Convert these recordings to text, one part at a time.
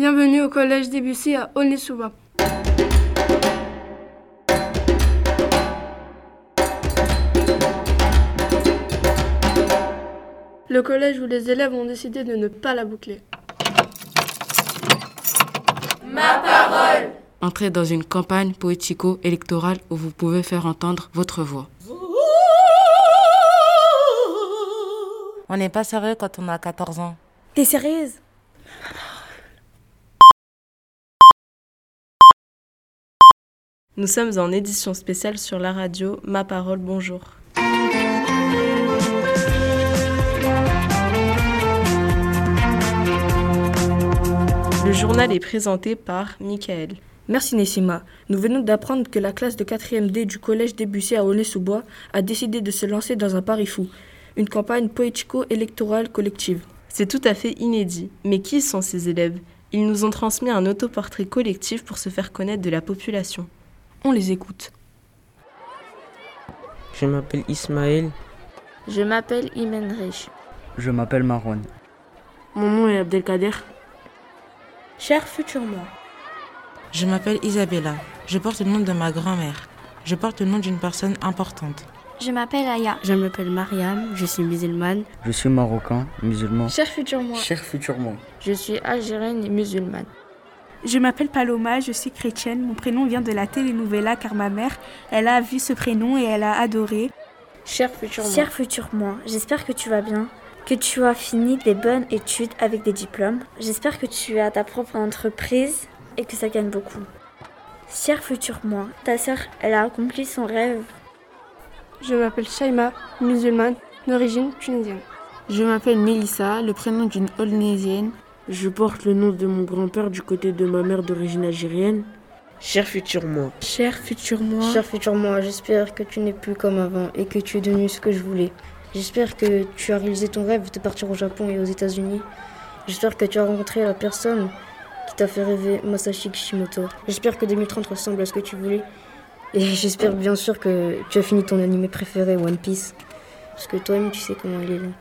Bienvenue au collège Debussy à Aulnay-sous-Bois. Le collège où les élèves ont décidé de ne pas la boucler. Ma parole Entrez dans une campagne poético-électorale où vous pouvez faire entendre votre voix. On n'est pas sérieux quand on a 14 ans. T'es sérieuse? Nous sommes en édition spéciale sur la radio Ma Parole Bonjour. Le journal est présenté par Michael. Merci Nessima. Nous venons d'apprendre que la classe de 4e D du collège Debussy à Aulnay-sous-Bois a décidé de se lancer dans un pari fou, une campagne poético-électorale collective. C'est tout à fait inédit. Mais qui sont ces élèves? Ils nous ont transmis un autoportrait collectif pour se faire connaître de la population. On les écoute. Je m'appelle Ismaël. Je m'appelle Imen Rich. Je m'appelle Marwan. Mon nom est Abdelkader. Cher futur moi. Je m'appelle Isabella. Je porte le nom de ma grand-mère. Je porte le nom d'une personne importante. Je m'appelle Aya. Je m'appelle Mariam, je suis musulmane. Je suis marocain, musulman. Cher futur moi. Cher futur moi. Je suis algérienne et musulmane. Je m'appelle Paloma, je suis chrétienne. Mon prénom vient de la telenovela car ma mère, elle a vu ce prénom et elle a adoré. Cher futur moi. Cher futur moi, j'espère que tu vas bien, que tu as fini des bonnes études avec des diplômes. J'espère que tu as ta propre entreprise et que ça gagne beaucoup. Cher futur moi, ta sœur, elle a accompli son rêve. Je m'appelle Shaima, musulmane, d'origine tunisienne. Je m'appelle Melissa, le prénom d'une Aulnaisienne. Je porte le nom de mon grand-père du côté de ma mère d'origine algérienne. Cher futur moi. Cher futur moi. Cher futur moi, j'espère que tu n'es plus comme avant et que tu es devenu ce que je voulais. J'espère que tu as réalisé ton rêve de partir au Japon et aux États-Unis. J'espère que tu as rencontré la personne qui t'a fait rêver, Masashi Kishimoto. J'espère que 2030 ressemble à ce que tu voulais. Et j'espère bien sûr que tu as fini ton animé préféré, One Piece. Parce que toi-même, tu sais comment il est long.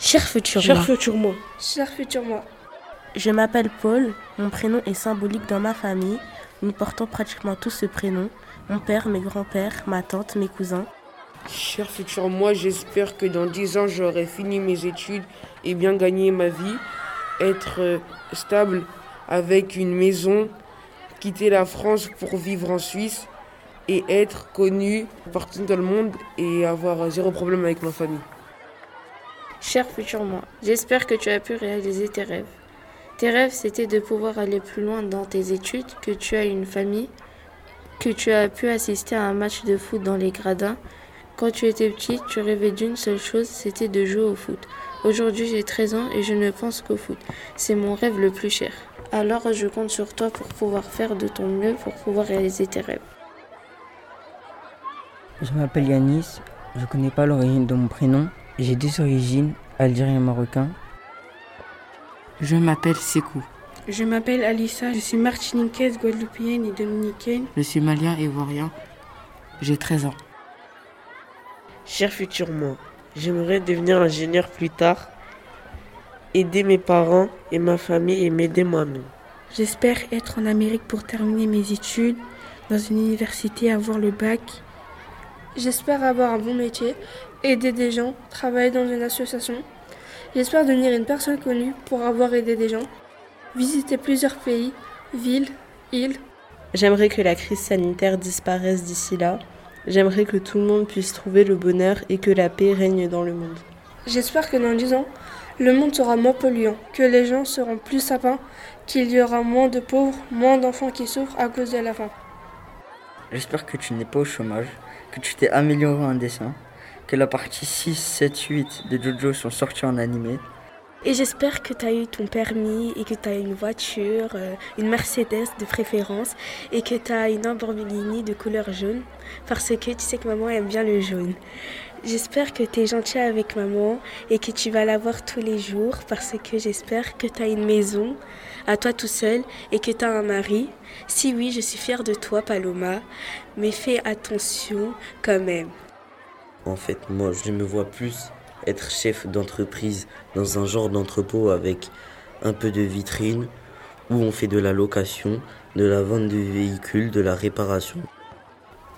Cher futur Cher moi. futur moi. Cher futur moi. Je m'appelle Paul. Mon prénom est symbolique dans ma famille. Nous portons pratiquement tous ce prénom. Mon père, mes grands-pères, ma tante, mes cousins. Cher futur moi, j'espère que dans 10 ans, j'aurai fini mes études et bien gagné ma vie. Être euh, stable avec une maison, quitter la France pour vivre en Suisse et être connu partout dans le monde et avoir zéro problème avec ma famille. Cher futur moi, j'espère que tu as pu réaliser tes rêves. Tes rêves, c'était de pouvoir aller plus loin dans tes études, que tu as une famille, que tu as pu assister à un match de foot dans les gradins. Quand tu étais petit, tu rêvais d'une seule chose, c'était de jouer au foot. Aujourd'hui, j'ai 13 ans et je ne pense qu'au foot. C'est mon rêve le plus cher. Alors, je compte sur toi pour pouvoir faire de ton mieux pour pouvoir réaliser tes rêves. Je m'appelle Yanis, je connais pas l'origine de mon prénom. J'ai deux origines, algérien et marocain. Je m'appelle Sekou. Je m'appelle Alissa, je suis martiniquaise, guadeloupéenne et dominicaine. Je suis malien et ivoirien. J'ai 13 ans. Cher futur moi, j'aimerais devenir ingénieur plus tard, aider mes parents et ma famille et m'aider moi-même. J'espère être en Amérique pour terminer mes études, dans une université, avoir le bac. J'espère avoir un bon métier, aider des gens, travailler dans une association. J'espère devenir une personne connue pour avoir aidé des gens, visiter plusieurs pays, villes, îles. J'aimerais que la crise sanitaire disparaisse d'ici là. J'aimerais que tout le monde puisse trouver le bonheur et que la paix règne dans le monde. J'espère que dans 10 ans, le monde sera moins polluant, que les gens seront plus sapins, qu'il y aura moins de pauvres, moins d'enfants qui souffrent à cause de la faim. J'espère que tu n'es pas au chômage, que tu t'es amélioré en dessin, que la partie 6, 7, 8 de Jojo sont sortis en animé. Et j'espère que tu as eu ton permis et que tu as une voiture, euh, une Mercedes de préférence, et que tu as une Lamborghini de couleur jaune, parce que tu sais que maman aime bien le jaune. J'espère que tu es gentil avec maman et que tu vas la voir tous les jours, parce que j'espère que tu as une maison à toi tout seul et que tu as un mari. Si oui, je suis fière de toi, Paloma, mais fais attention quand même. En fait, moi, je me vois plus être chef d'entreprise dans un genre d'entrepôt avec un peu de vitrine où on fait de la location, de la vente de véhicules, de la réparation.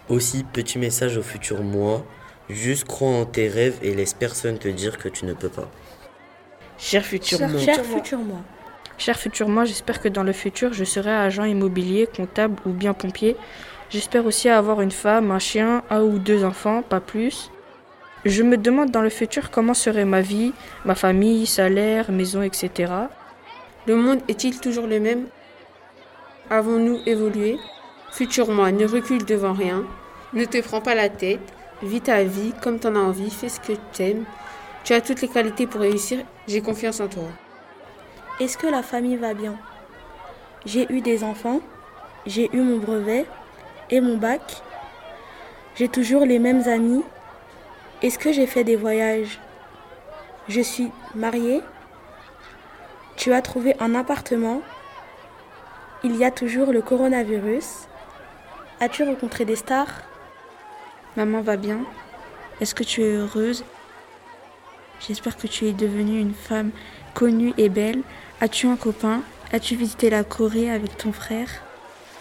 Aussi, petit message au futur moi, juste crois en tes rêves et laisse personne te dire que tu ne peux pas. Cher futur moi. Cher futur moi. Cher futur moi, j'espère que dans le futur, je serai agent immobilier, comptable ou bien pompier. J'espère aussi avoir une femme, un chien, un ou deux enfants, pas plus. Je me demande dans le futur comment serait ma vie, ma famille, salaire, maison, etc. Le monde est-il toujours le même? Avons-nous évolué? Futur moi, ne recule devant rien. Ne te prends pas la tête. Vis ta vie comme t'en as envie. Fais ce que t'aimes. Tu as toutes les qualités pour réussir. J'ai confiance en toi. Est-ce que la famille va bien? J'ai eu des enfants. J'ai eu mon brevet et mon bac. J'ai toujours les mêmes amis. Est-ce que j'ai fait des voyages? Je suis mariée. Tu as trouvé un appartement. Il y a toujours le coronavirus. As-tu rencontré des stars? Maman va bien Est-ce que tu es heureuse? J'espère que tu es devenue une femme connue et belle. As-tu un copain? As-tu visité la Corée avec ton frère?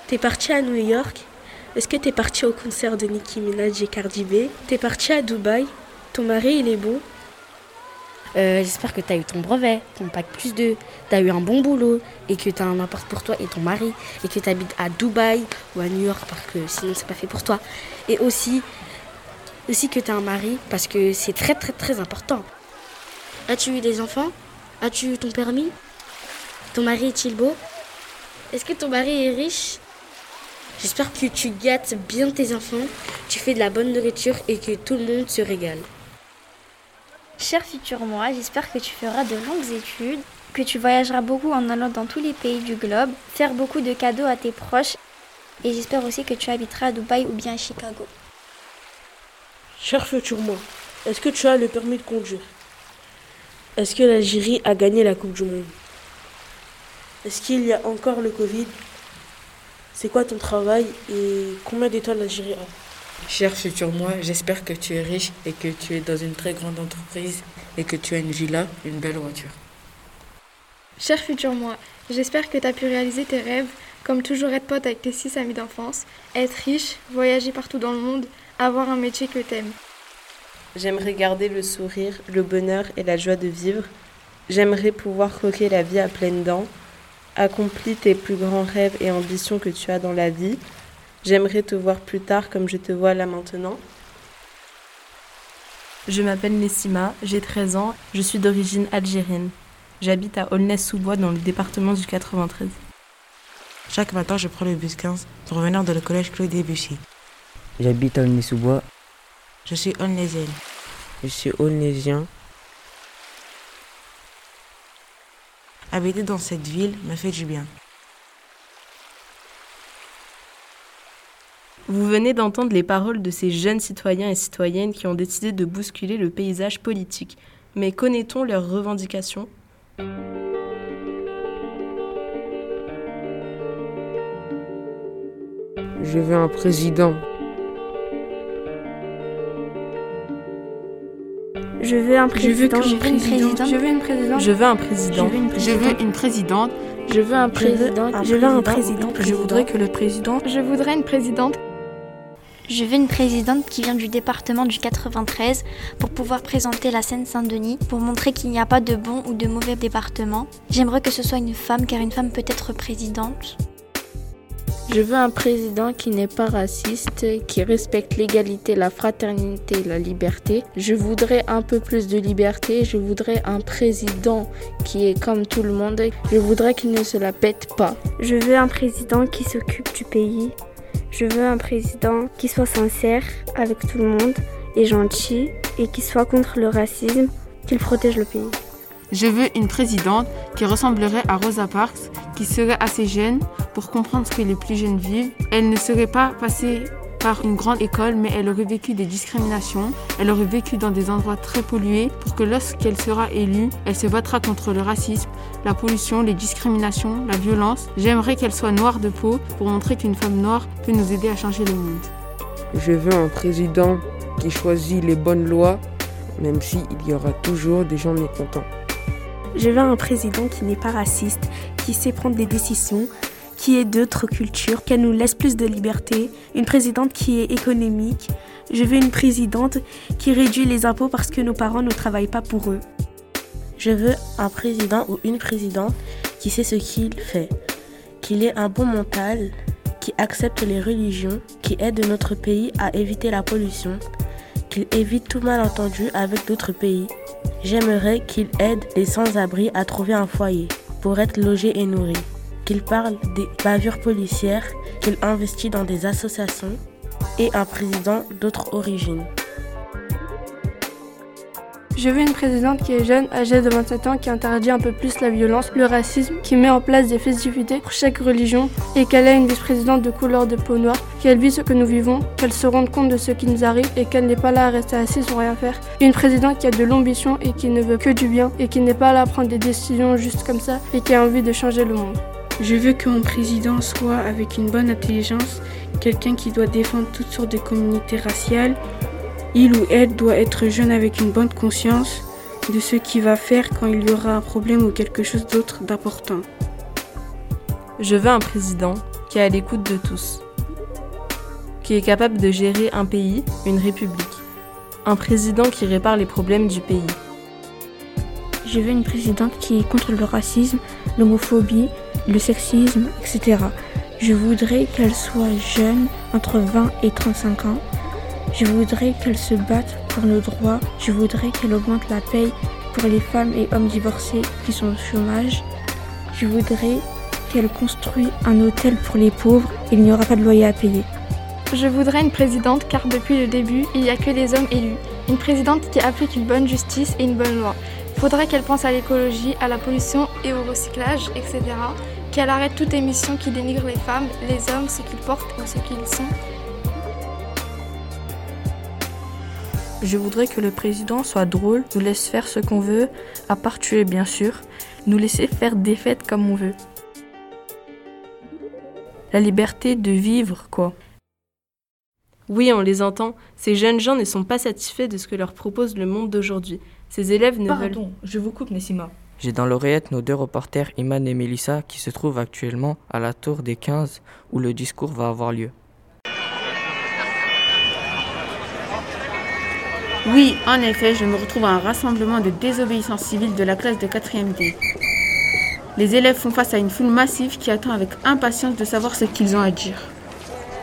T'es partie à New York? Est-ce que t'es partie au concert de Nicki Minaj et Cardi B? T'es partie à Dubaï? Ton mari, il est beau euh, J'espère que t'as eu ton brevet, ton pack plus 2, t'as eu un bon boulot et que t'as un appart pour toi et ton mari et que t'habites à Dubaï ou à New York parce que sinon c'est pas fait pour toi. Et aussi, aussi que t'as un mari parce que c'est très très très important. As-tu eu des enfants? As-tu eu ton permis? Ton mari est-il beau? Est-ce que ton mari est riche? J'espère que tu gâtes bien tes enfants, tu fais de la bonne nourriture et que tout le monde se régale. Cher futur moi, j'espère que tu feras de longues études, que tu voyageras beaucoup en allant dans tous les pays du globe, faire beaucoup de cadeaux à tes proches et j'espère aussi que tu habiteras à Dubaï ou bien à Chicago. Cher futur moi, est-ce que tu as le permis de conduire? Est-ce que l'Algérie a gagné la Coupe du Monde? Est-ce qu'il y a encore le Covid? C'est quoi ton travail et combien d'étoiles l'Algérie a Cher futur moi, j'espère que tu es riche et que tu es dans une très grande entreprise et que tu as une villa, une belle voiture. Cher futur moi, j'espère que tu as pu réaliser tes rêves, comme toujours être pote avec tes six amis d'enfance, être riche, voyager partout dans le monde, avoir un métier que t'aimes. J'aimerais garder le sourire, le bonheur et la joie de vivre. J'aimerais pouvoir croquer la vie à pleines dents. Accomplis tes plus grands rêves et ambitions que tu as dans la vie. J'aimerais te voir plus tard comme je te vois là maintenant. Je m'appelle Nessima, j'ai 13 ans, je suis d'origine algérienne. J'habite à Aulnay-sous-Bois dans le département du 93. Chaque matin, je prends le bus 15 pour venir dans le collège Claude Debussy. J'habite à Aulnay-sous-Bois. Je suis aulnaisienne. Je suis aulnaisien. Habiter dans cette ville me fait du bien. Vous venez d'entendre les paroles de ces jeunes citoyens et citoyennes qui ont décidé de bousculer le paysage politique. Mais connaît-on leurs revendications? Je veux un président. Je veux un président. Je veux une présidente. Je veux une présidente. Je veux un président. Je veux une présidente. Je veux un président. Je veux un président. Je voudrais que le président. Je voudrais une présidente. Je veux une présidente qui vient du département du 93 pour pouvoir présenter la Seine-Saint-Denis, pour montrer qu'il n'y a pas de bon ou de mauvais département. J'aimerais que ce soit une femme car une femme peut être présidente. Je veux un président qui n'est pas raciste, qui respecte l'égalité, la fraternité la liberté. Je voudrais un peu plus de liberté. Je voudrais un président qui est comme tout le monde. Je voudrais qu'il ne se la pète pas. Je veux un président qui s'occupe du pays. Je veux un président qui soit sincère avec tout le monde et gentil et qui soit contre le racisme, qu'il protège le pays. Je veux une présidente qui ressemblerait à Rosa Parks, qui serait assez jeune pour comprendre ce que les plus jeunes vivent. Elle ne serait pas passée par une grande école, mais elle aurait vécu des discriminations. Elle aurait vécu dans des endroits très pollués pour que lorsqu'elle sera élue, elle se battra contre le racisme, la pollution, les discriminations, la violence. J'aimerais qu'elle soit noire de peau pour montrer qu'une femme noire peut nous aider à changer le monde. Je veux un président qui choisit les bonnes lois, même s'il y aura toujours des gens mécontents. Je veux un président qui n'est pas raciste, qui sait prendre des décisions, qui est d'autres cultures, qu'elle nous laisse plus de liberté, une présidente qui est économique. Je veux une présidente qui réduit les impôts parce que nos parents ne travaillent pas pour eux. Je veux un président ou une présidente qui sait ce qu'il fait, qu'il ait un bon mental, qui accepte les religions, qui aide notre pays à éviter la pollution, qu'il évite tout malentendu avec d'autres pays. J'aimerais qu'il aide les sans-abri à trouver un foyer pour être logés et nourris, qu'il parle des bavures policières, qu'il investit dans des associations et un président d'autre origine. Je veux une présidente qui est jeune, âgée de 27 ans, qui interdit un peu plus la violence, le racisme, qui met en place des festivités pour chaque religion et qu'elle ait une vice-présidente de couleur de peau noire, qu'elle vit ce que nous vivons, qu'elle se rende compte de ce qui nous arrive et qu'elle n'est pas là à rester assise sans rien faire. Une présidente qui a de l'ambition et qui ne veut que du bien et qui n'est pas là à prendre des décisions juste comme ça et qui a envie de changer le monde. Je veux que mon président soit avec une bonne intelligence, quelqu'un qui doit défendre toutes sortes de communautés raciales, il ou elle doit être jeune avec une bonne conscience de ce qu'il va faire quand il y aura un problème ou quelque chose d'autre d'important. Je veux un président qui est à l'écoute de tous, qui est capable de gérer un pays, une république, un président qui répare les problèmes du pays. Je veux une présidente qui est contre le racisme, l'homophobie, le sexisme, etc. Je voudrais qu'elle soit jeune, entre 20 et 35 ans, je voudrais qu'elle se batte pour nos droits. Je voudrais qu'elle augmente la paye pour les femmes et hommes divorcés qui sont au chômage. Je voudrais qu'elle construise un hôtel pour les pauvres. Il n'y aura pas de loyer à payer. Je voudrais une présidente car depuis le début, il n'y a que des hommes élus. Une présidente qui applique une bonne justice et une bonne loi. Faudrait qu'elle pense à l'écologie, à la pollution et au recyclage, etc. Qu'elle arrête toute émission qui dénigre les femmes, les hommes, ce qu'ils portent ou ce qu'ils sont Je voudrais que le président soit drôle, nous laisse faire ce qu'on veut, à part tuer bien sûr, nous laisser faire des fêtes comme on veut. La liberté de vivre, quoi. Oui, on les entend. Ces jeunes gens ne sont pas satisfaits de ce que leur propose le monde d'aujourd'hui. Ces élèves ne Pardon, veulent... je vous coupe, Nessima. J'ai dans l'oreillette nos deux reporters Iman et Melissa qui se trouvent actuellement à la tour des 15 où le discours va avoir lieu. Oui, en effet, je me retrouve à un rassemblement de désobéissance civile de la classe de 4e D. Les élèves font face à une foule massive qui attend avec impatience de savoir ce qu'ils ont à dire.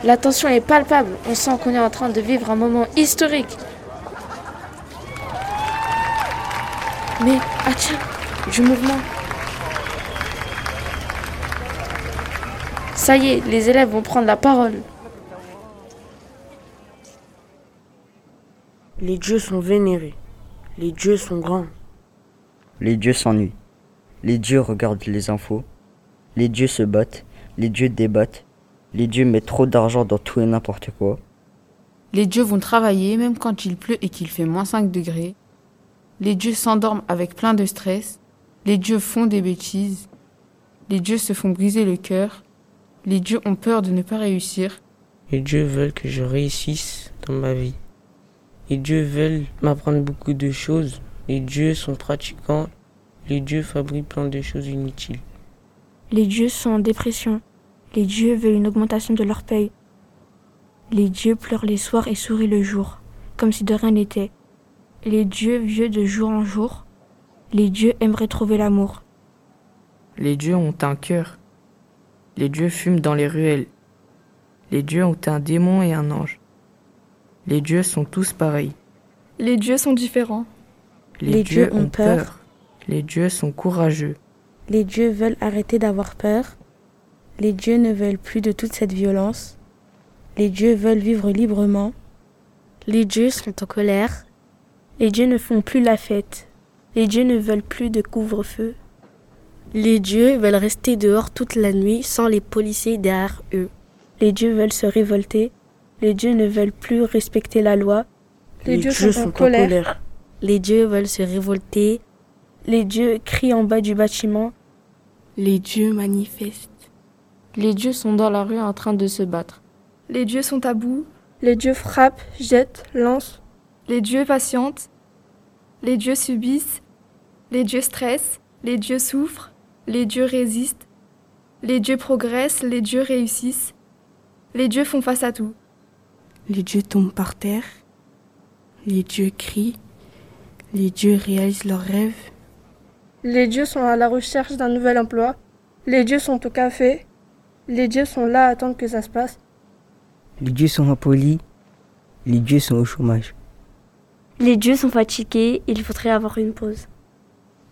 La tension est palpable, on sent qu'on est en train de vivre un moment historique. Mais, ah tiens, du mouvement. Ça y est, les élèves vont prendre la parole. Les dieux sont vénérés. Les dieux sont grands. Les dieux s'ennuient. Les dieux regardent les infos. Les dieux se battent. Les dieux débattent. Les dieux mettent trop d'argent dans tout et n'importe quoi. Les dieux vont travailler même quand il pleut et qu'il fait moins 5 degrés. Les dieux s'endorment avec plein de stress. Les dieux font des bêtises. Les dieux se font briser le cœur. Les dieux ont peur de ne pas réussir. Les dieux veulent que je réussisse dans ma vie. Les dieux veulent m'apprendre beaucoup de choses. Les dieux sont pratiquants. Les dieux fabriquent plein de choses inutiles. Les dieux sont en dépression. Les dieux veulent une augmentation de leur paye. Les dieux pleurent les soirs et sourient le jour, comme si de rien n'était. Les dieux vieux de jour en jour. Les dieux aimeraient trouver l'amour. Les dieux ont un cœur. Les dieux fument dans les ruelles. Les dieux ont un démon et un ange. Les dieux sont tous pareils. Les dieux sont différents. Les, Les dieux, dieux ont peur. Les dieux sont courageux. Les dieux veulent arrêter d'avoir peur. Les dieux ne veulent plus de toute cette violence. Les dieux veulent vivre librement. Les dieux sont en colère. Les dieux ne font plus la fête. Les dieux ne veulent plus de couvre-feu. Les dieux veulent rester dehors toute la nuit sans les policiers derrière eux. Les dieux veulent se révolter. Les dieux ne veulent plus respecter la loi. Les dieux sont en colère. Les dieux veulent se révolter. Les dieux crient en bas du bâtiment. Les dieux manifestent. Les dieux sont dans la rue en train de se battre. Les dieux sont à bout. Les dieux frappent, jettent, lancent. Les dieux patientent. Les dieux subissent. Les dieux stressent. Les dieux souffrent. Les dieux résistent. Les dieux progressent, les dieux réussissent, les dieux font face à tout. Les dieux tombent par terre, les dieux crient, les dieux réalisent leurs rêves. Les dieux sont à la recherche d'un nouvel emploi, les dieux sont au café, les dieux sont là à attendre que ça se passe. Les dieux sont impolis, les dieux sont au chômage. Les dieux sont fatigués, il faudrait avoir une pause.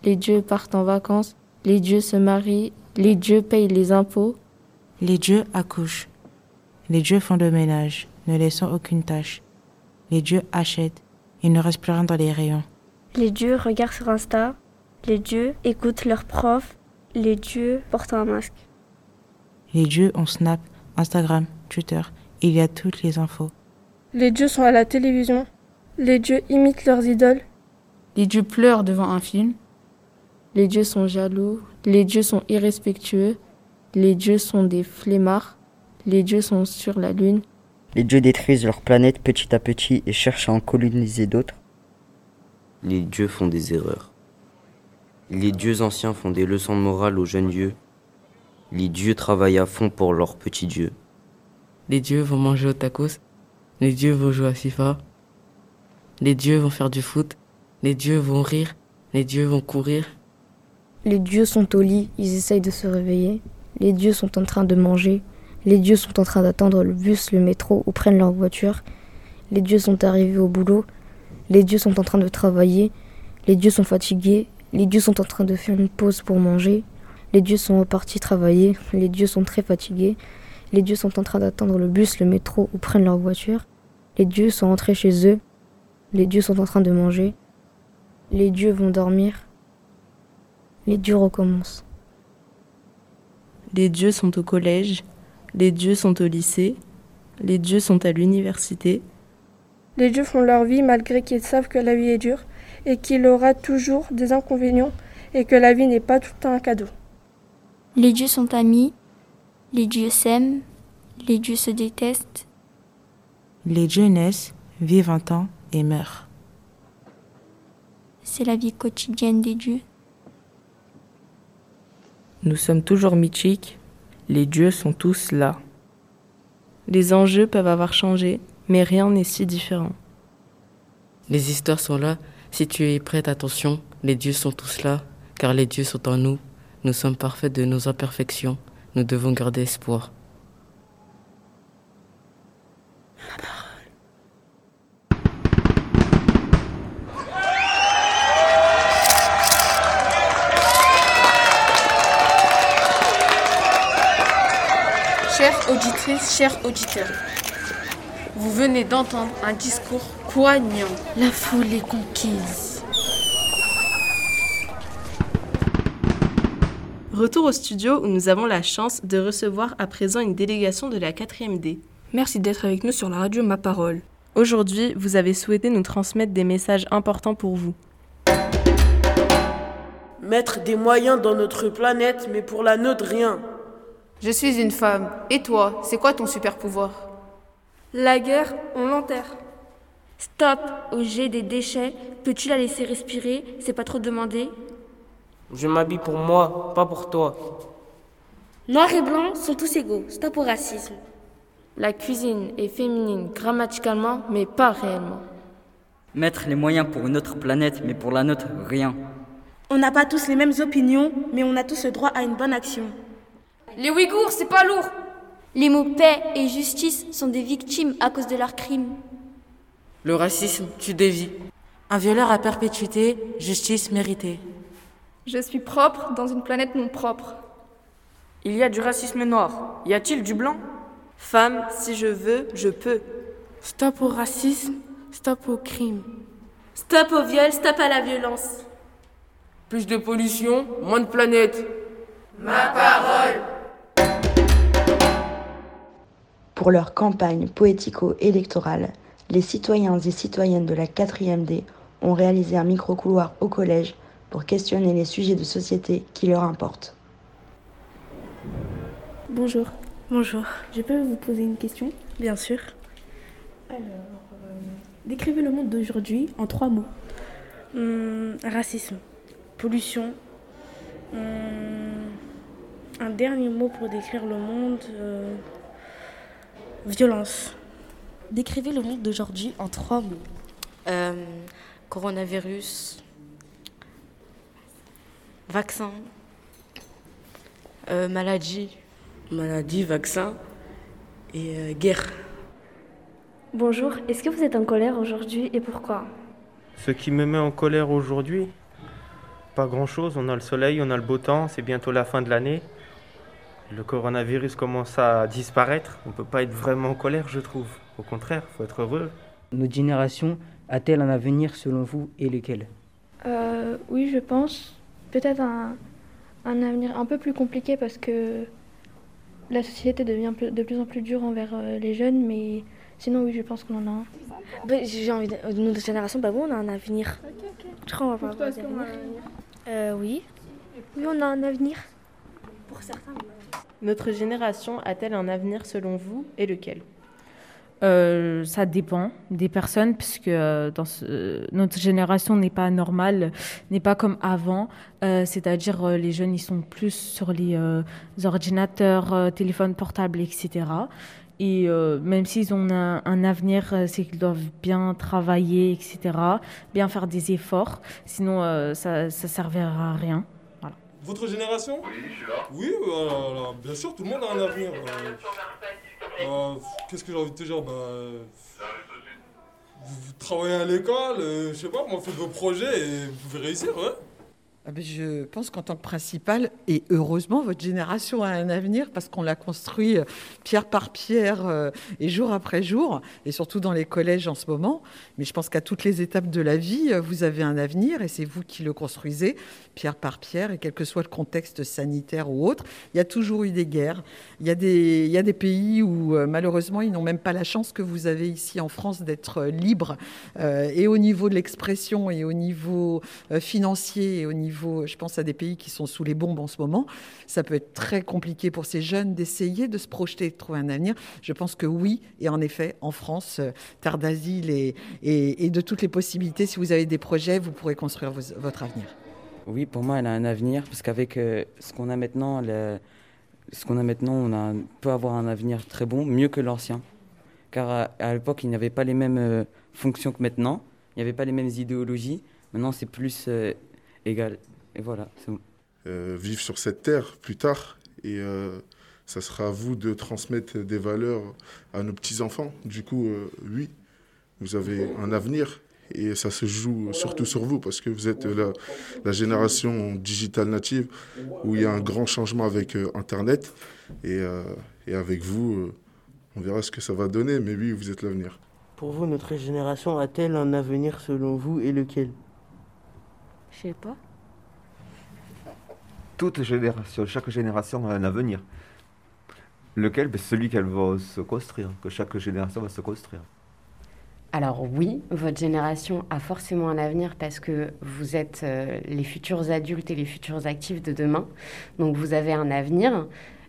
Les dieux partent en vacances, les dieux se marient, les dieux payent les impôts. Les dieux accouchent. Les dieux font le ménage, ne laissant aucune tâche. Les dieux achètent, il ne reste plus rien dans les rayons. Les dieux regardent sur Insta, les dieux écoutent leurs profs, les dieux portent un masque. Les dieux ont Snap, Instagram, Twitter, il y a toutes les infos. Les dieux sont à la télévision, les dieux imitent leurs idoles. Les dieux pleurent devant un film. Les dieux sont jaloux, les dieux sont irrespectueux, les dieux sont des flemmards, les dieux sont sur la lune. Les dieux détruisent leur planète petit à petit et cherchent à en coloniser d'autres. Les dieux font des erreurs. Les dieux anciens font des leçons de morale aux jeunes dieux. Les dieux travaillent à fond pour leurs petits dieux. Les dieux vont manger au tacos. Les dieux vont jouer à FIFA. Les dieux vont faire du foot. Les dieux vont rire. Les dieux vont courir. Les dieux sont au lit, ils essayent de se réveiller. Les dieux sont en train de manger. Les dieux sont en train d'attendre le bus, le métro ou prennent leur voiture. Les dieux sont arrivés au boulot. Les dieux sont en train de travailler. Les dieux sont fatigués. Les dieux sont en train de faire une pause pour manger. Les dieux sont repartis travailler. Les dieux sont très fatigués. Les dieux sont en train d'attendre le bus, le métro ou prennent leur voiture. Les dieux sont rentrés chez eux. Les dieux sont en train de manger. Les dieux vont dormir. Les dieux recommencent. Les dieux sont au collège. Les dieux sont au lycée. Les dieux sont à l'université. Les dieux font leur vie malgré qu'ils savent que la vie est dure et qu'il aura toujours des inconvénients et que la vie n'est pas tout le temps un cadeau. Les dieux sont amis, les dieux s'aiment, les dieux se détestent. Les dieux naissent, vivent un temps et meurent. C'est la vie quotidienne des dieux. Nous sommes toujours mythiques, les dieux sont tous là. Les enjeux peuvent avoir changé, mais rien n'est si différent. Les histoires sont là, si tu es prête, attention, les dieux sont tous là, car les dieux sont en nous. Nous sommes parfaits de nos imperfections, nous devons garder espoir. Chères auditrices, chers auditeurs, vous venez d'entendre un discours poignant. La foule est conquise. Retour au studio où nous avons la chance de recevoir à présent une délégation de la 4e D. Merci d'être avec nous sur la radio Ma Parole. Aujourd'hui, vous avez souhaité nous transmettre des messages importants pour vous. Mettre des moyens dans notre planète, mais pour la nôtre, rien. Je suis une femme. Et toi, c'est quoi ton super pouvoir La guerre, on l'enterre. Stop au jet des déchets. Peux-tu la laisser respirer? C'est pas trop demandé. Je m'habille pour moi, pas pour toi. Noir et blanc sont tous égaux. Stop au racisme. La cuisine est féminine grammaticalement, mais pas réellement. Mettre les moyens pour une autre planète, mais pour la nôtre, rien. On n'a pas tous les mêmes opinions, mais on a tous le droit à une bonne action. Les Ouïghours, c'est pas lourd Les mots paix et justice sont des victimes à cause de leurs crimes. Le racisme tue des vies. Un violeur à perpétuité, justice méritée. Je suis propre dans une planète non propre. Il y a du racisme noir. Y a-t-il du blanc? Femme, si je veux, je peux. Stop au racisme, stop au crime. Stop au viol, stop à la violence. Plus de pollution, moins de planète. Ma parole Pour leur campagne poético-électorale, les citoyens et citoyennes de la 4e D ont réalisé un micro-couloir au collège pour questionner les sujets de société qui leur importent. Bonjour. Bonjour. Je peux vous poser une question? Bien sûr. Alors, euh, décrivez le monde d'aujourd'hui en trois mots. Hum, racisme, pollution, hum, Un dernier mot pour décrire le monde. euh, Violence. Décrivez le monde d'aujourd'hui en trois mots. Euh, coronavirus, vaccin, euh, maladie. Maladie, vaccin et euh, guerre. Bonjour, est-ce que vous êtes en colère aujourd'hui et pourquoi? Ce qui me met en colère aujourd'hui, pas grand-chose. On a le soleil, on a le beau temps, c'est bientôt la fin de l'année. Le coronavirus commence à disparaître. On ne peut pas être vraiment en colère, je trouve. Au contraire, il faut être heureux. Notre génération a-t-elle un avenir selon vous et lequel? Euh, oui, je pense. Peut-être un, un avenir un peu plus compliqué parce que la société devient plus- de plus en plus dure envers euh, les jeunes, mais sinon, oui, je pense qu'on en a un. Bah, J'ai envie de... Notre génération, bah bon, on a un avenir. Je crois qu'on va pas avoir d'avenir. Euh, oui. Oui, on a un avenir. Pour certains. Notre génération a-t-elle un avenir selon vous et lequel? Euh, ça dépend des personnes, puisque euh, dans ce- notre génération n'est pas normale, n'est pas comme avant. Euh, C'est-à-dire, euh, les jeunes, ils sont plus sur les euh, ordinateurs, euh, téléphones portables, etc. Et euh, même s'ils ont un, un avenir, euh, c'est qu'ils doivent bien travailler, etc., bien faire des efforts. Sinon, euh, ça ne servira à rien. Voilà. Votre génération? Oui, je suis là. Oui, euh, alors, bien sûr, tout le monde a un avenir. Euh. Qu'est-ce que j'ai envie de te dire bah, euh, vous, vous travaillez à l'école, euh, je sais pas, moi, faites vos projets et vous pouvez réussir, ouais. Ah ben, Je pense qu'en tant que principal, et heureusement, votre génération a un avenir parce qu'on l'a construit euh, pierre par pierre euh, et jour après jour, et surtout dans les collèges en ce moment. Mais je pense qu'à toutes les étapes de la vie, euh, vous avez un avenir et c'est vous qui le construisez pierre par pierre. Et quel que soit le contexte sanitaire ou autre, il y a toujours eu des guerres. Il y a des, pays où malheureusement, ils n'ont même pas la chance que vous avez ici en France d'être libre, et au niveau de l'expression, et au niveau financier, et au niveau, je pense à des pays qui sont sous les bombes en ce moment, ça peut être très compliqué pour ces jeunes d'essayer de se projeter, de trouver un avenir. Je pense que oui, et en effet, en France, euh, terre d'asile et, de toutes les possibilités, si vous avez des projets, vous pourrez construire votre avenir. Oui, pour moi, elle a un avenir parce qu'avec euh, ce qu'on a maintenant, ce qu'on a maintenant, on peut avoir un avenir très bon, mieux que l'ancien. Car à, l'époque, il n'y avait pas les mêmes euh, fonctions que maintenant, il n'y avait pas les mêmes idéologies. Maintenant, c'est plus égal. Et voilà, c'est bon. euh, vivre sur cette terre plus tard. Et euh, ça sera à vous de transmettre des valeurs à nos petits-enfants. Du coup, euh, oui, vous avez un avenir. Et ça se joue surtout sur vous parce que vous êtes la, la génération digitale native où il y a un grand changement avec euh, Internet. Et, euh, et avec vous, euh, on verra ce que ça va donner. Mais oui, vous êtes l'avenir. Pour vous, notre génération a-t-elle un avenir selon vous et lequel? Je sais pas. Toute génération, chaque génération a un avenir. Lequel? Ben, Celui qu'elle va se construire, que chaque génération va se construire. Alors oui, votre génération a forcément un avenir parce que vous êtes euh, les futurs adultes et les futurs actifs de demain. Donc vous avez un avenir,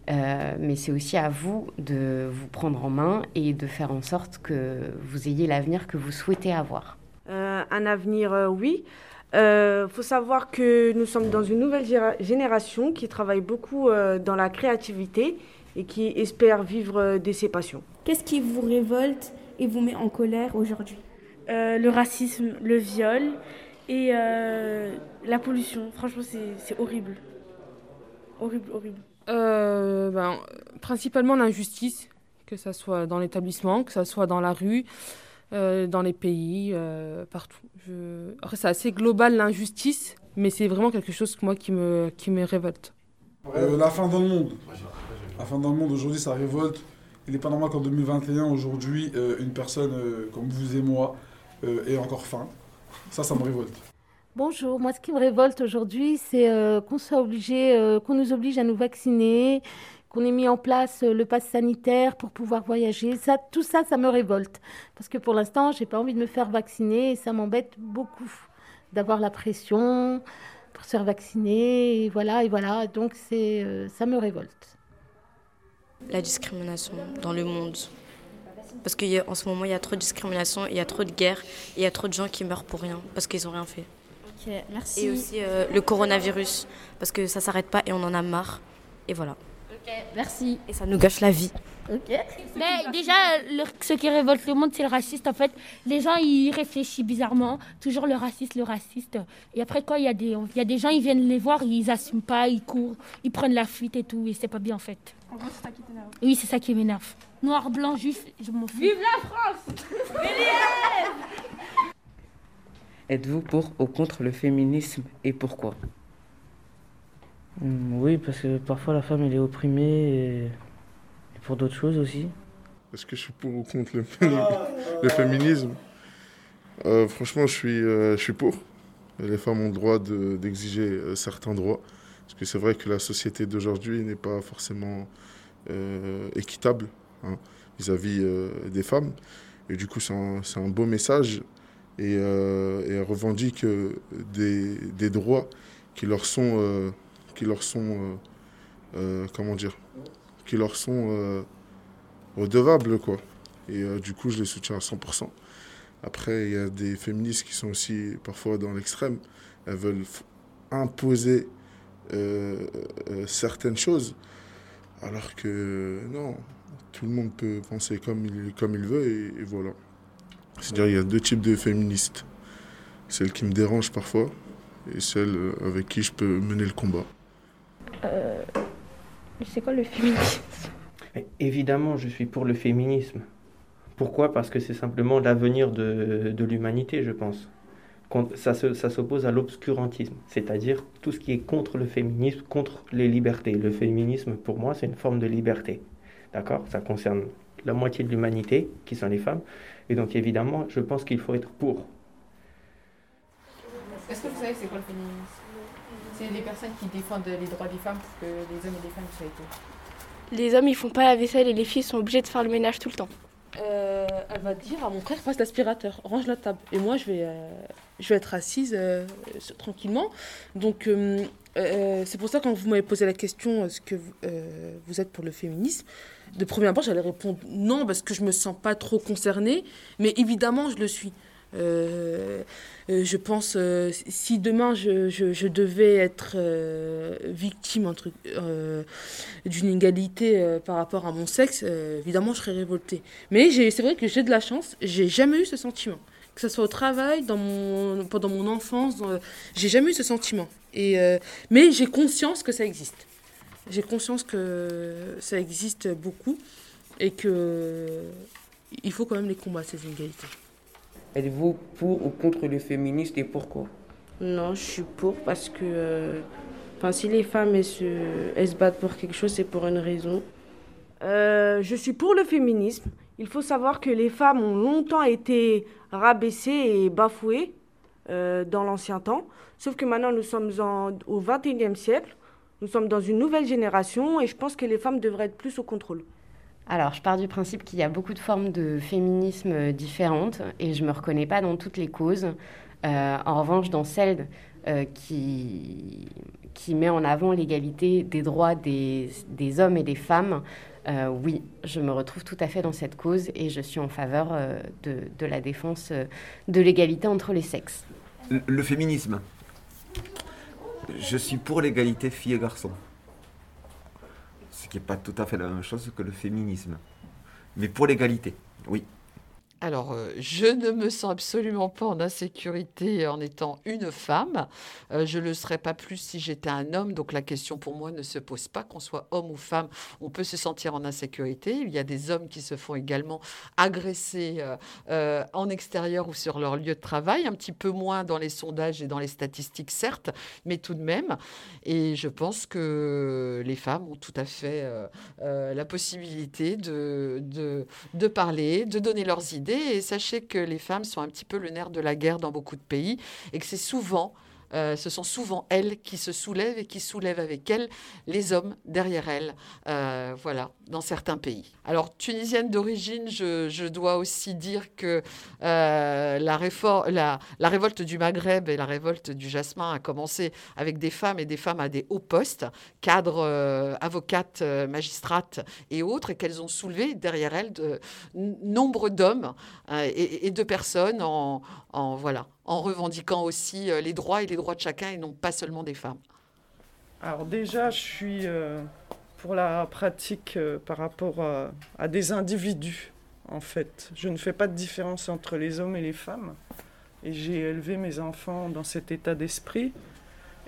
euh, mais c'est aussi à vous de vous prendre en main et de faire en sorte que vous ayez l'avenir que vous souhaitez avoir. Euh, un avenir, euh, oui. Il faut savoir que nous sommes dans une nouvelle génération qui travaille beaucoup euh, dans la créativité et qui espère vivre euh, de ses passions. Qu'est-ce qui vous révolte et vous met en colère aujourd'hui? Euh, le racisme, le viol et euh, la pollution. Franchement, c'est c'est horrible. Horrible, horrible. Euh, ben, Principalement l'injustice, que ce soit dans l'établissement, que ce soit dans la rue, euh, dans les pays, euh, partout. Je... Après, c'est assez global l'injustice, mais c'est vraiment quelque chose moi qui me, qui me révolte. Euh, la faim dans le monde. La faim dans le monde, aujourd'hui, ça révolte. Il n'est pas normal qu'en 2021, aujourd'hui, euh, une personne euh, comme vous et moi euh, ait encore faim. Ça, ça me révolte. Bonjour, moi ce qui me révolte aujourd'hui, c'est euh, qu'on soit obligé, euh, qu'on nous oblige à nous vacciner, qu'on ait mis en place euh, le pass sanitaire pour pouvoir voyager. Ça, tout ça, ça me révolte. Parce que pour l'instant, j'ai pas envie de me faire vacciner et ça m'embête beaucoup d'avoir la pression pour se faire vacciner. Et voilà, et voilà. Donc c'est, euh, ça me révolte. La discrimination dans le monde. Parce qu'en ce moment, il y a trop de discrimination, il y a trop de guerres, il y a trop de gens qui meurent pour rien, parce qu'ils n'ont rien fait. Merci. Et aussi euh, le coronavirus, parce que ça s'arrête pas et on en a marre. Et voilà. Ok, merci. Et ça nous gâche la vie. Ok. Mais déjà, le- ce qui révolte le monde, c'est le raciste. En fait, les gens, ils réfléchissent bizarrement. Toujours le raciste, le raciste. Et après, quoi, il y, a des- il y a des gens, ils viennent les voir, ils assument pas, ils courent, ils prennent la fuite et tout. Et c'est pas bien, en fait. En gros, c'est ça qui t'énerve. Oui, c'est ça qui m'énerve. Noir, blanc, juif, je m'en fous. Vive la France Êtes-vous pour ou contre le féminisme et pourquoi? Oui, parce que parfois la femme elle est opprimée et, et pour d'autres choses aussi. Est-ce que je suis pour ou contre le, le féminisme? Euh, Franchement, je suis, euh, je suis pour. Les femmes ont le droit de- d'exiger euh, certains droits. Parce que c'est vrai que la société d'aujourd'hui n'est pas forcément euh, équitable hein, vis-à-vis euh, des femmes. Et du coup, c'est un, c'est un beau message. Et, euh, revendiquent euh, des, des droits qui leur sont, euh, qui leur sont euh, euh, comment dire, qui leur sont euh, redevables, quoi. Et du coup, je les soutiens à 100%. Après, il y a des féministes qui sont aussi parfois dans l'extrême. Elles veulent imposer certaines choses, alors que non, tout le monde peut penser comme il, comme il veut, et, voilà. C'est-à-dire, il y a deux types de féministes. Celles qui me dérangent parfois, et celles euh, avec qui je peux mener le combat. Euh, c'est quoi le féminisme? Mais Évidemment, je suis pour le féminisme. Pourquoi? Parce que c'est simplement l'avenir de, de l'humanité, je pense. Ça se- ça s'oppose à l'obscurantisme, c'est-à-dire tout ce qui est contre le féminisme, contre les libertés. Le féminisme, pour moi, c'est une forme de liberté. D'accord? Ça concerne la moitié de l'humanité, qui sont les femmes. Et donc, évidemment, je pense qu'il faut être pour. Est-ce que vous savez c'est quoi le féminisme? C'est les personnes qui défendent les droits des femmes pour que les hommes et les femmes soient égaux. Les hommes, ils font pas la vaisselle et les filles sont obligées de faire le ménage tout le temps. Euh, elle va dire à mon frère passe l'aspirateur, range la table. Et moi je vais, euh, je vais être assise euh, tranquillement. Donc euh, euh, c'est pour ça quand vous m'avez posé la question est-ce que vous, euh, vous êtes pour le féminisme De premier abord j'allais répondre non parce que je me sens pas trop concernée, mais évidemment je le suis. Euh, euh, je pense euh, si demain je, devais être euh, victime d'une égalité par rapport à mon sexe, évidemment je serais révoltée. Mais c'est vrai que j'ai de la chance, j'ai jamais eu ce sentiment. Que ce soit au travail, dans mon, pendant mon enfance, j'ai jamais eu ce sentiment. Mais j'ai conscience que ça existe. J'ai conscience que ça existe beaucoup et que il faut quand même les combattre, ces inégalités. Êtes-vous pour ou contre le féminisme et pourquoi? Non, je suis pour parce que euh, si les femmes se, elles se battent pour quelque chose, c'est pour une raison. Euh, je suis pour le féminisme. Il faut savoir que les femmes ont longtemps été rabaissées et bafouées euh, dans l'ancien temps. Sauf que maintenant, nous sommes en- au 21e siècle. Nous sommes dans une nouvelle génération et je pense que les femmes devraient être plus au contrôle. Alors, je pars du principe qu'il y a beaucoup de formes de féminisme différentes et je ne me reconnais pas dans toutes les causes. Euh, en revanche, dans celle euh, qui, met en avant l'égalité des droits des, hommes et des femmes, euh, oui, je me retrouve tout à fait dans cette cause et je suis en faveur de, la défense de l'égalité entre les sexes. Le, le féminisme. Je suis pour l'égalité filles et garçons. Qui n'est pas tout à fait la même chose que le féminisme. Mais pour l'égalité, oui. Alors, euh, je ne me sens absolument pas en insécurité en étant une femme. Euh, je ne le serais pas plus si j'étais un homme. Donc, la question pour moi ne se pose pas. Qu'on soit homme ou femme, on peut se sentir en insécurité. Il y a des hommes qui se font également agresser euh, en extérieur ou sur leur lieu de travail. Un petit peu moins dans les sondages et dans les statistiques, certes, mais tout de même. Et je pense que les femmes ont tout à fait la possibilité de, de parler, de donner leurs idées. Et sachez que les femmes sont un petit peu le nerf de la guerre dans beaucoup de pays et que c'est souvent, euh, ce sont souvent elles qui se soulèvent et qui soulèvent avec elles les hommes derrière elles. Euh, voilà, dans certains pays. Alors, tunisienne d'origine, je, dois aussi dire que euh, la, révolte du Maghreb et la révolte du Jasmin a commencé avec des femmes et des femmes à des hauts postes, cadres, euh, avocates, euh, magistrates et autres, et qu'elles ont soulevé derrière elles de nombre d'hommes et, de personnes en, revendiquant aussi les droits et les droits de chacun et non pas seulement des femmes. Alors déjà, je suis, pour la pratique euh, par rapport à, des individus, en fait. Je ne fais pas de différence entre les hommes et les femmes. Et j'ai élevé mes enfants dans cet état d'esprit.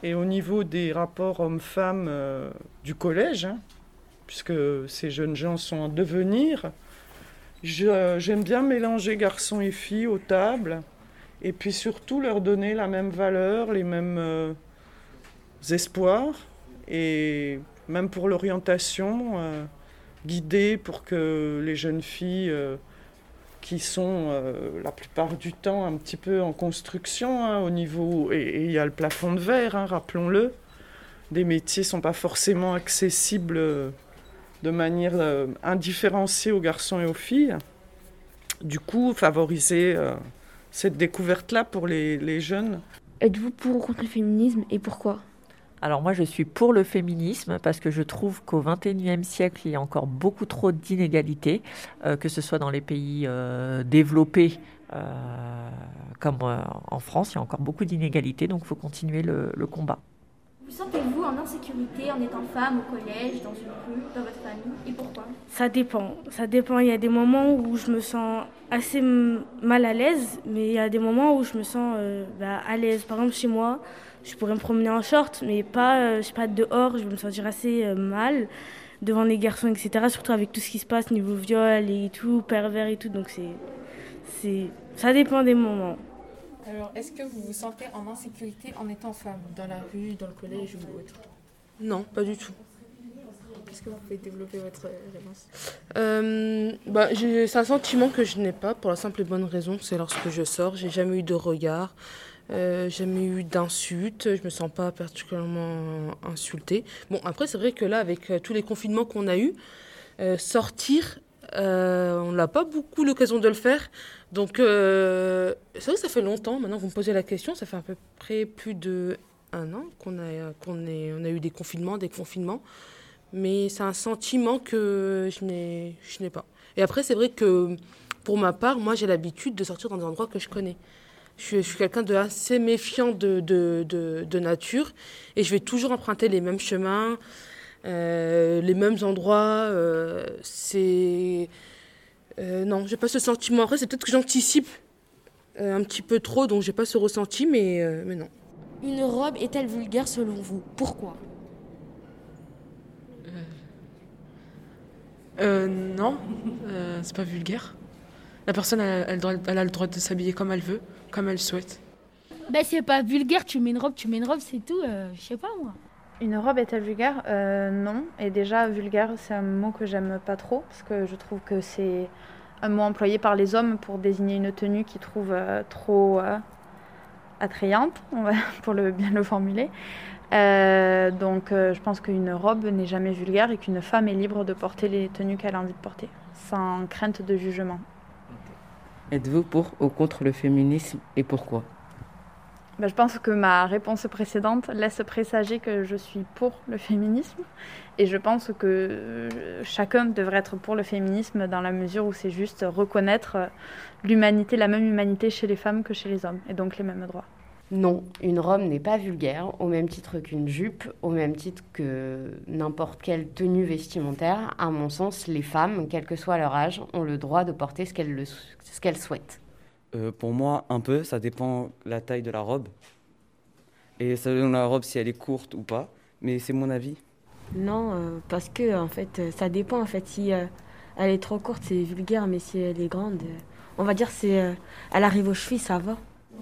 Et au niveau des rapports hommes-femmes euh, du collège, hein, puisque ces jeunes gens sont en devenir, j'aime bien mélanger garçons et filles aux tables. Et puis surtout leur donner la même valeur, les mêmes euh, espoirs. Et même pour l'orientation, euh, guider pour que les jeunes filles euh, qui sont euh, la plupart du temps un petit peu en construction hein, au niveau... Et il y a le plafond de verre, hein, rappelons-le. Des métiers ne sont pas forcément accessibles de manière indifférenciée aux garçons et aux filles. Du coup, favoriser cette découverte-là pour les, les jeunes. Êtes-vous pour ou contre le féminisme et pourquoi? Alors moi, je suis pour le féminisme parce que je trouve qu'au XXIe siècle, il y a encore beaucoup trop d'inégalités, euh, que ce soit dans les pays euh, développés euh, comme euh, en France, il y a encore beaucoup d'inégalités, donc il faut continuer le, le combat. Vous sentez-vous en insécurité en étant femme au collège, dans une rue, dans votre famille et pourquoi? Ça dépend. Ça dépend. Il y a des moments où je me sens assez mal à l'aise, mais il y a des moments où je me sens euh, bah, à l'aise. Par exemple, chez moi, je pourrais me promener en short, mais pas, euh, je sais pas dehors. Je vais me sentir assez euh, mal devant les garçons, etc. Surtout avec tout ce qui se passe niveau viol et tout, pervers et tout. Donc c'est, c'est, ça dépend des moments. Alors, est-ce que vous vous sentez en insécurité en étant femme, dans la rue, dans le collège ou autre? Non, pas du tout. Est-ce que vous pouvez développer votre réponse? Euh, bah, j'ai- c'est un sentiment que je n'ai pas pour la simple et bonne raison, c'est lorsque je sors, j'ai jamais eu de regard, euh, jamais eu d'insultes, je me sens pas particulièrement insultée. Bon, après c'est vrai que là, avec euh, tous les confinements qu'on a eu, euh, sortir, euh, on n'a pas beaucoup l'occasion de le faire. Donc, c'est vrai que ça fait longtemps, maintenant vous me posez la question, ça fait à peu près plus de un an qu'on a, qu'on a eu des confinements, des confinements. Mais c'est un sentiment que je n'ai, je n'ai pas. Et après, c'est vrai que pour ma part, moi, j'ai l'habitude de sortir dans des endroits que je connais. Je suis, je suis quelqu'un de assez méfiant de, de, de, de nature et je vais toujours emprunter les mêmes chemins, euh, les mêmes endroits. euh, c'est. euh, non, j'ai pas ce sentiment. Après, c'est peut-être que j'anticipe euh, un petit peu trop, donc j'ai pas ce ressenti, mais, euh, mais non. Une robe est-elle vulgaire selon vous? Pourquoi? Euh, non, euh, c'est pas vulgaire. La personne, elle, elle doit- elle a le droit de s'habiller comme elle veut, comme elle souhaite. Ben c'est pas vulgaire, tu mets une robe, tu mets une robe, c'est tout, euh, je sais pas moi. Une robe est-elle vulgaire? Euh, Non. Et déjà, vulgaire, c'est un mot que j'aime pas trop, parce que je trouve que c'est un mot employé par les hommes pour désigner une tenue qu'ils trouvent euh, trop euh, attrayante, on va- pour le, bien le formuler. Euh, donc, euh, je pense qu'une robe n'est jamais vulgaire et qu'une femme est libre de porter les tenues qu'elle a envie de porter, sans crainte de jugement. Êtes-vous pour ou contre le féminisme et pourquoi? Ben, je pense que ma réponse précédente laisse présager que je suis pour le féminisme et je pense que euh, chacun devrait être pour le féminisme dans la mesure où c'est juste reconnaître euh, l'humanité, la même humanité chez les femmes que chez les hommes et donc les mêmes droits. Non, une robe n'est pas vulgaire, au même titre qu'une jupe, au même titre que n'importe quelle tenue vestimentaire. À mon sens, les femmes, quel que soit leur âge, ont le droit de porter ce qu'elles le- ce qu'elles souhaitent. Euh, pour moi, un peu, ça dépend la taille de la robe. Et selon la robe, si elle est courte ou pas. Mais c'est mon avis. Non, euh, parce que en fait, euh, ça dépend. En fait, si euh, elle est trop courte, c'est vulgaire, mais si elle est grande, euh, on va dire c'est, euh, elle arrive aux chevilles, ça va.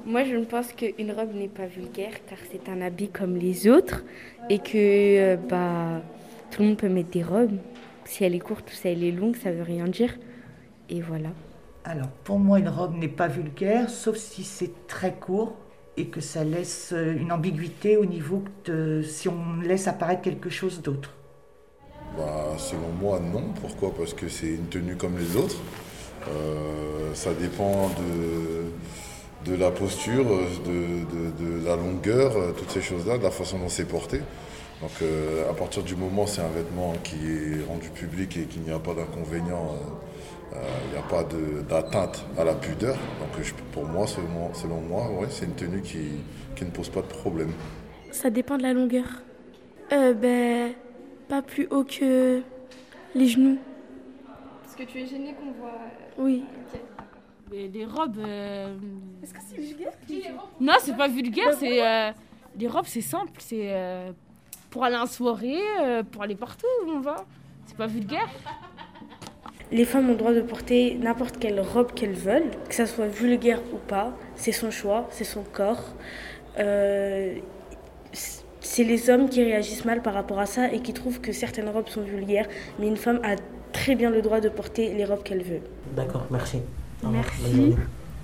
Moi, je ne pense qu'une robe n'est pas vulgaire car c'est un habit comme les autres et que euh, bah, tout le monde peut mettre des robes. Si elle est courte ou si elle est longue, ça veut rien dire. Et voilà. Alors, pour moi, une robe n'est pas vulgaire, sauf si c'est très court et que ça laisse euh, une ambiguïté au niveau de si on laisse apparaître quelque chose d'autre. Bah, selon moi, non. Pourquoi? Parce que c'est une tenue comme les autres. Euh, ça dépend de, de la posture, de, de- de la longueur, euh, toutes ces choses-là, de la façon dont c'est porté. Donc euh, à partir du moment où c'est un vêtement qui est rendu public et qu'il n'y a pas d'inconvénient, euh, euh, il n'y a pas de- d'atteinte à la pudeur. Donc je- pour moi, selon, selon moi, ouais, c'est une tenue qui, qui ne pose pas de problème. Ça dépend de la longueur. Euh, ben, Pas plus haut que les genoux. Parce que tu es gênée qu'on voit. Oui. Les robes. euh, Est-ce que c'est vulgaire Non, c'est pas vulgaire, c'est. euh, Les robes, c'est simple, c'est euh, pour aller en soirée, euh, pour aller partout où on va. C'est pas vulgaire. Les femmes ont le droit de porter n'importe quelle robe qu'elles veulent, que ça soit vulgaire ou pas. C'est son choix, c'est son corps. Euh, c'est les hommes qui réagissent mal par rapport à ça et qui trouvent que certaines robes sont vulgaires. Mais une femme a très bien le droit de porter les robes qu'elle veut. D'accord, merci. Merci.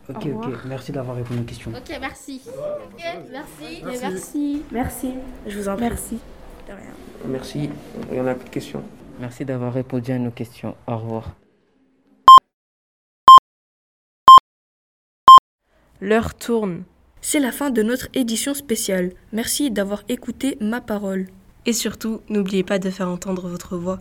Ok, ok, merci d'avoir répondu aux questions. Ok, merci. Ok, merci. Merci. Merci. Merci. Je vous en prie. Merci. De rien. Merci. Il y en a plus de questions. Merci d'avoir répondu à nos questions. Au revoir. L'heure tourne. C'est la fin de notre édition spéciale. Merci d'avoir écouté ma parole. Et surtout, n'oubliez pas de faire entendre votre voix.